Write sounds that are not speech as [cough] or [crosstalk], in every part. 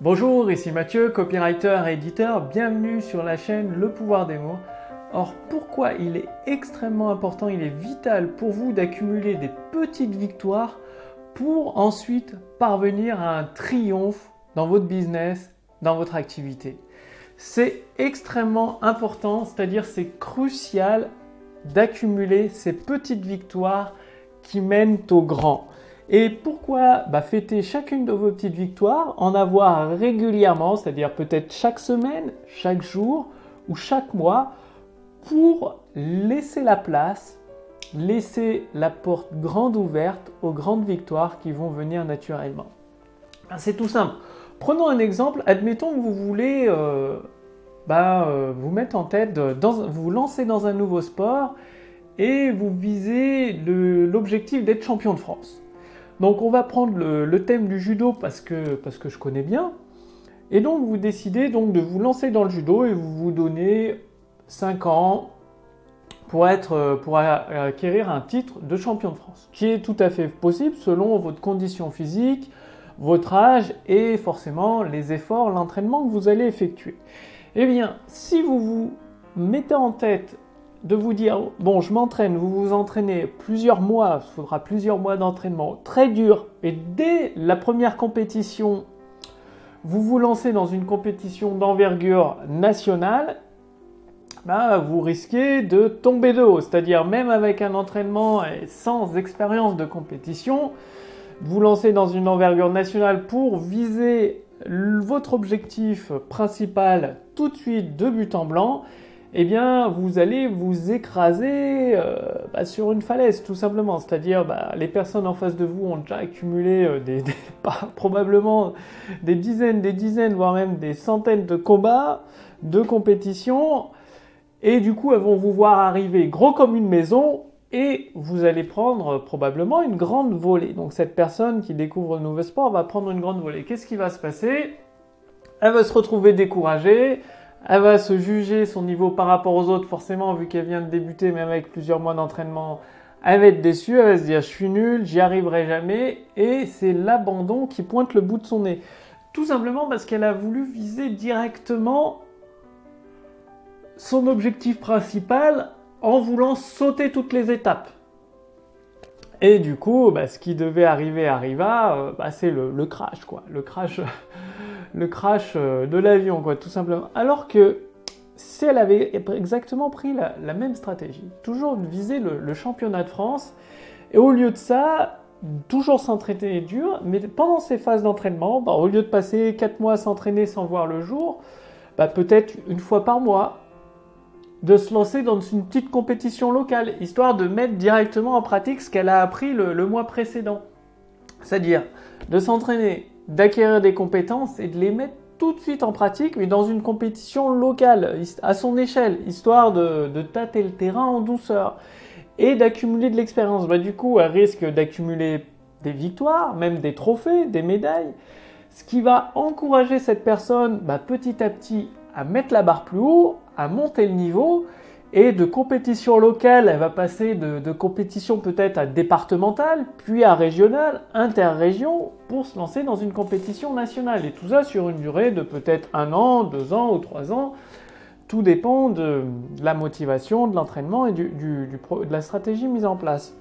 Bonjour, ici Mathieu, copywriter et éditeur. Bienvenue sur la chaîne Le pouvoir des mots. Or, pourquoi il est extrêmement important, il est vital pour vous d'accumuler des petites victoires pour ensuite parvenir à un triomphe dans votre business, dans votre activité C'est extrêmement important, c'est-à-dire c'est crucial d'accumuler ces petites victoires qui mènent au grand. Et pourquoi bah, fêter chacune de vos petites victoires, en avoir régulièrement, c'est-à-dire peut-être chaque semaine, chaque jour ou chaque mois, pour laisser la place, laisser la porte grande ouverte aux grandes victoires qui vont venir naturellement. C'est tout simple. Prenons un exemple. Admettons que vous voulez euh, bah, euh, vous mettre en tête, vous vous lancez dans un nouveau sport et vous visez l'objectif d'être champion de France. Donc on va prendre le, thème du judo parce que, parce je connais bien. Et donc vous décidez donc de vous lancer dans le judo et vous vous donnez 5 ans pour, être, pour acquérir un titre de champion de France, qui est tout à fait possible selon votre condition physique, votre âge et forcément les efforts, l'entraînement que vous allez effectuer. Eh bien, si vous vous mettez en tête de vous dire, bon, je m'entraîne, vous vous entraînez plusieurs mois, il faudra plusieurs mois d'entraînement très dur, et dès la première compétition, vous vous lancez dans une compétition d'envergure nationale, bah, vous risquez de tomber de haut. C'est-à-dire, même avec un entraînement et sans expérience de compétition, vous lancez dans une envergure nationale pour viser votre objectif principal tout de suite de but en blanc, eh bien, vous allez vous écraser euh, bah, sur une falaise, tout simplement. C'est-à-dire, bah, les personnes en face de vous ont déjà accumulé euh, des, [laughs] probablement des dizaines, des dizaines, voire même des centaines de combats, de compétitions, et du coup, elles vont vous voir arriver gros comme une maison, et vous allez prendre probablement une grande volée. Donc, cette personne qui découvre le nouveau sport va prendre une grande volée. Qu'est-ce qui va se passer? Elle va se retrouver découragée elle va se juger son niveau par rapport aux autres, forcément, vu qu'elle vient de débuter, même avec plusieurs mois d'entraînement, elle va être déçue, elle va se dire je suis nul, j'y arriverai jamais, et c'est l'abandon qui pointe le bout de son nez. Tout simplement parce qu'elle a voulu viser directement son objectif principal en voulant sauter toutes les étapes. Et du coup, bah, ce qui devait arriver arriva, euh, bah, c'est le, le, crash, quoi. Le crash [laughs] le crash euh, de l'avion, quoi, tout simplement. Alors que si elle avait exactement pris la, même stratégie, toujours viser le, championnat de France, et au lieu de ça, toujours s'entraîner dur, mais pendant ces phases d'entraînement, bah, au lieu de passer 4 mois à s'entraîner sans voir le jour, bah, peut-être une fois par mois, de se lancer dans une petite compétition locale, histoire de mettre directement en pratique ce qu'elle a appris le mois précédent. C'est-à-dire de s'entraîner d'acquérir des compétences et de les mettre tout de suite en pratique, mais dans une compétition locale, à son échelle, histoire de, tâter le terrain en douceur et d'accumuler de l'expérience. Bah, du coup, elle risque d'accumuler des victoires, même des trophées, des médailles, ce qui va encourager cette personne bah, petit à petit à mettre la barre plus haut, à monter le niveau et de compétition locale, elle va passer de, compétition peut-être à départementale, puis à régionale, interrégion, pour se lancer dans une compétition nationale. Et tout ça sur une durée de peut-être un an, deux ans ou trois ans. Tout dépend de la motivation, de l'entraînement et de la stratégie mise en place.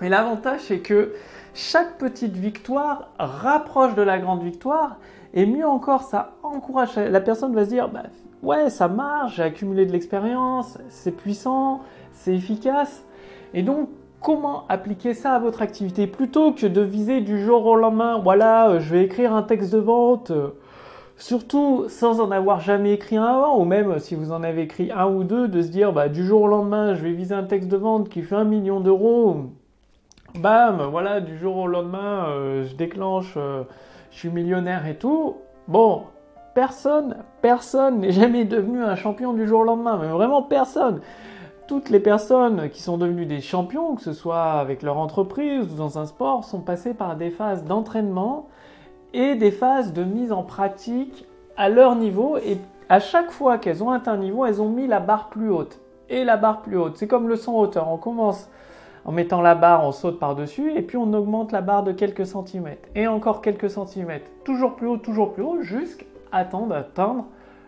Mais l'avantage, c'est que chaque petite victoire rapproche de la grande victoire, et mieux encore, ça encourage. La personne va se dire, bah, ouais, ça marche, j'ai accumulé de l'expérience, c'est puissant, c'est efficace. Et donc, comment appliquer ça à votre activité? Plutôt que de viser du jour au lendemain, voilà, euh, je vais écrire un texte de vente, euh, surtout sans en avoir jamais écrit un avant, ou même si vous en avez écrit un ou deux, de se dire, bah, du jour au lendemain, je vais viser un texte de vente qui fait un million d'euros, bam, voilà, du jour au lendemain, euh, je déclenche, je suis millionnaire et tout. Bon, personne, personne n'est jamais devenu un champion du jour au lendemain, mais vraiment personne. Toutes les personnes qui sont devenues des champions, que ce soit avec leur entreprise ou dans un sport, sont passées par des phases d'entraînement et des phases de mise en pratique à leur niveau. Et à chaque fois qu'elles ont atteint un niveau, elles ont mis la barre plus haute. Et la barre plus haute. C'est comme le son hauteur. On commence en mettant la barre, on saute par-dessus et puis on augmente la barre de quelques centimètres et encore quelques centimètres, toujours plus haut, toujours plus haut, jusqu'à attendre d'atteindre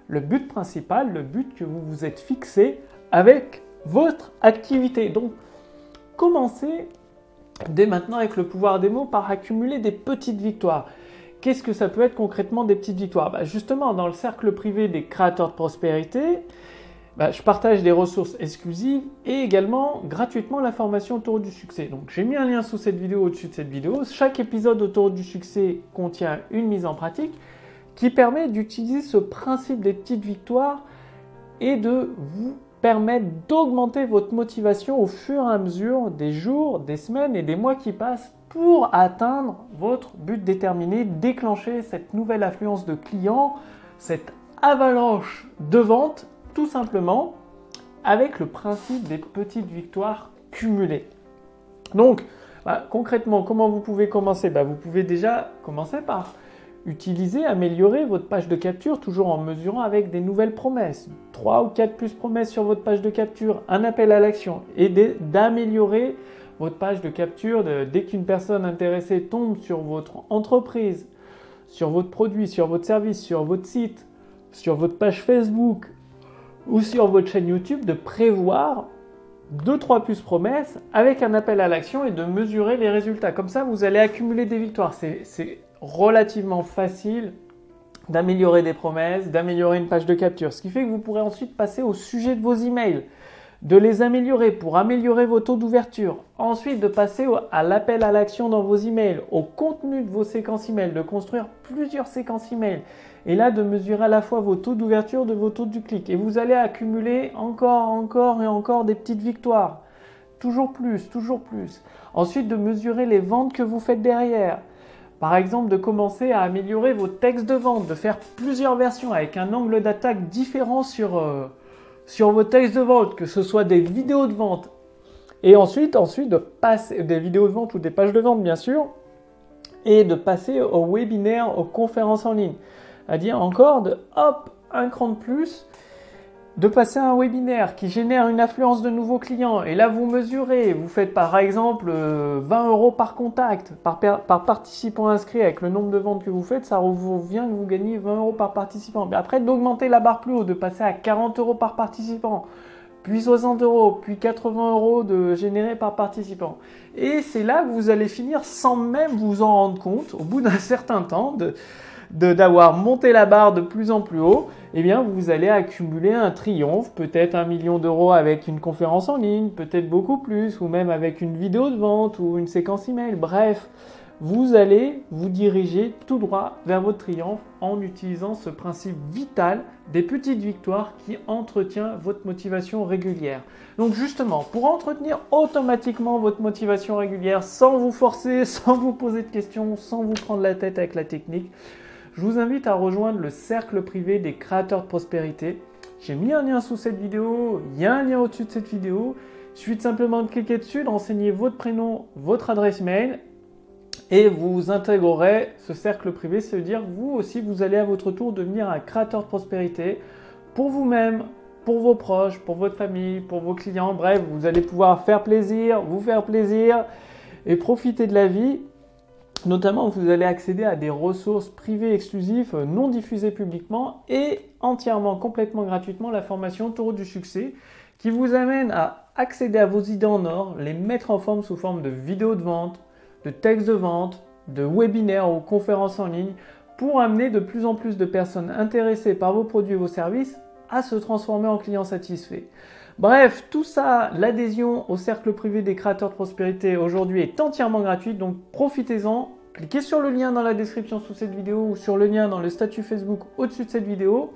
le but principal, le but que vous vous êtes fixé avec votre activité. Donc, commencez dès maintenant avec le pouvoir des mots par accumuler des petites victoires. Qu'est-ce que ça peut être concrètement des petites victoires? Bah, Justement, dans le cercle privé des créateurs de prospérité, bah, je partage des ressources exclusives et également gratuitement la formation autour du succès. Donc j'ai mis un lien sous cette vidéo au-dessus de cette vidéo. Chaque épisode autour du succès contient une mise en pratique qui permet d'utiliser ce principe des petites victoires et de vous permettre d'augmenter votre motivation au fur et à mesure des jours, des semaines et des mois qui passent pour atteindre votre but déterminé, déclencher cette nouvelle affluence de clients, cette avalanche de ventes tout simplement avec le principe des petites victoires cumulées. Donc, bah, concrètement, comment vous pouvez commencer? Bah, Vous pouvez déjà commencer par utiliser, améliorer votre page de capture, toujours en mesurant avec des nouvelles promesses. 3 ou 4 plus promesses sur votre page de capture, un appel à l'action, et d'améliorer votre page de capture dès qu'une personne intéressée tombe sur votre entreprise, sur votre produit, sur votre service, sur votre site, sur votre page Facebook, ou sur votre chaîne YouTube de prévoir 2-3 plus promesses avec un appel à l'action et de mesurer les résultats. Comme ça, vous allez accumuler des victoires. C'est relativement facile d'améliorer des promesses, d'améliorer une page de capture. Ce qui fait que vous pourrez ensuite passer au sujet de vos emails, de les améliorer pour améliorer vos taux d'ouverture. Ensuite, de passer à l'appel à l'action dans vos emails, au contenu de vos séquences emails, de construire plusieurs séquences emails et là de mesurer à la fois vos taux d'ouverture de vos taux du clic. Et vous allez accumuler encore, encore et encore des petites victoires. Toujours plus, toujours plus. Ensuite de mesurer les ventes que vous faites derrière. Par exemple, de commencer à améliorer vos textes de vente, de faire plusieurs versions avec un angle d'attaque différent sur, euh, sur vos textes de vente, que ce soit des vidéos de vente. Et ensuite, ensuite de passer des vidéos de vente ou des pages de vente, bien sûr, et de passer au webinaire, aux conférences en ligne à dire encore de hop, un cran de plus, de passer un webinaire qui génère une affluence de nouveaux clients. Et là, vous mesurez, vous faites par exemple 20 euh, euros par contact, par, par participant inscrit avec le nombre de ventes que vous faites, ça vous vient que vous gagnez 20 euros par participant. Mais après, d'augmenter la barre plus haut, de passer à 40 euros par participant puis 60 euros, puis 80 euros de générés par participant. Et c'est là que vous allez finir sans même vous en rendre compte, au bout d'un [laughs] certain temps, de, d'avoir monté la barre de plus en plus haut, eh bien vous allez accumuler un triomphe, peut-être un million d'euros avec une conférence en ligne, peut-être beaucoup plus, ou même avec une vidéo de vente ou une séquence email. Bref, vous allez vous diriger tout droit vers votre triomphe en utilisant ce principe vital des petites victoires qui entretient votre motivation régulière. Donc justement, pour entretenir automatiquement votre motivation régulière sans vous forcer, [laughs] sans vous poser de questions, sans vous prendre la tête avec la technique, je vous invite à rejoindre le cercle privé des créateurs de prospérité. J'ai mis un lien sous cette vidéo, il y a un lien au-dessus de cette vidéo. Il suffit simplement de cliquer dessus, de renseigner votre prénom, votre adresse mail et vous intégrerez ce cercle privé. Ça veut dire que vous aussi, vous allez à votre tour devenir un créateur de prospérité pour vous-même, pour vos proches, pour votre famille, pour vos clients. Bref, vous allez pouvoir faire plaisir, vous faire plaisir et profiter de la vie Notamment, vous allez accéder à des ressources privées exclusives non diffusées publiquement et entièrement, complètement gratuitement la formation Taureau du succès qui vous amène à accéder à vos idées en or, les mettre en forme sous forme de vidéos de vente, de textes de vente, de webinaires ou conférences en ligne pour amener de plus en plus de personnes intéressées par vos produits et vos services à se transformer en clients satisfaits. Bref, tout ça, l'adhésion au cercle privé des créateurs de prospérité aujourd'hui est entièrement gratuite, donc profitez-en. Cliquez sur le lien dans la description sous cette vidéo ou sur le lien dans le statut Facebook au-dessus de cette vidéo.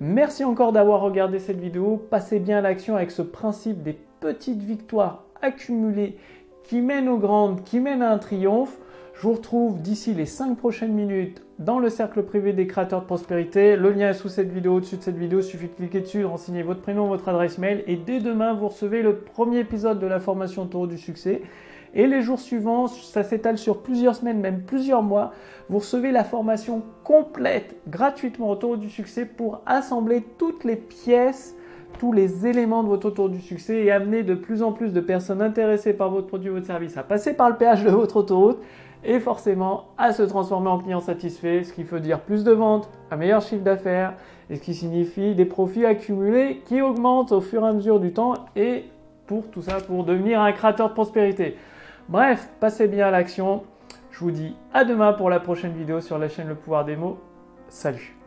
Merci encore d'avoir regardé cette vidéo. Passez bien à l'action avec ce principe des petites victoires accumulées qui mènent aux grandes, qui mènent à un triomphe. Je vous retrouve d'ici les 5 prochaines minutes dans le cercle privé des créateurs de prospérité. Le lien est sous cette vidéo, au-dessus de cette vidéo. Il suffit de cliquer dessus, renseigner votre prénom, votre adresse mail. Et dès demain, vous recevez le premier épisode de la formation Taureau du succès. Et les jours suivants, ça s'étale sur plusieurs semaines, même plusieurs mois. Vous recevez la formation complète gratuitement au Taureau du succès pour assembler toutes les pièces tous les éléments de votre tour du succès et amener de plus en plus de personnes intéressées par votre produit ou votre service à passer par le péage de votre autoroute et forcément à se transformer en client satisfait, ce qui veut dire plus de ventes, un meilleur chiffre d'affaires et ce qui signifie des profits accumulés qui augmentent au fur et à mesure du temps et pour tout ça pour devenir un créateur de prospérité. Bref, passez bien à l'action. Je vous dis à demain pour la prochaine vidéo sur la chaîne Le Pouvoir des mots. Salut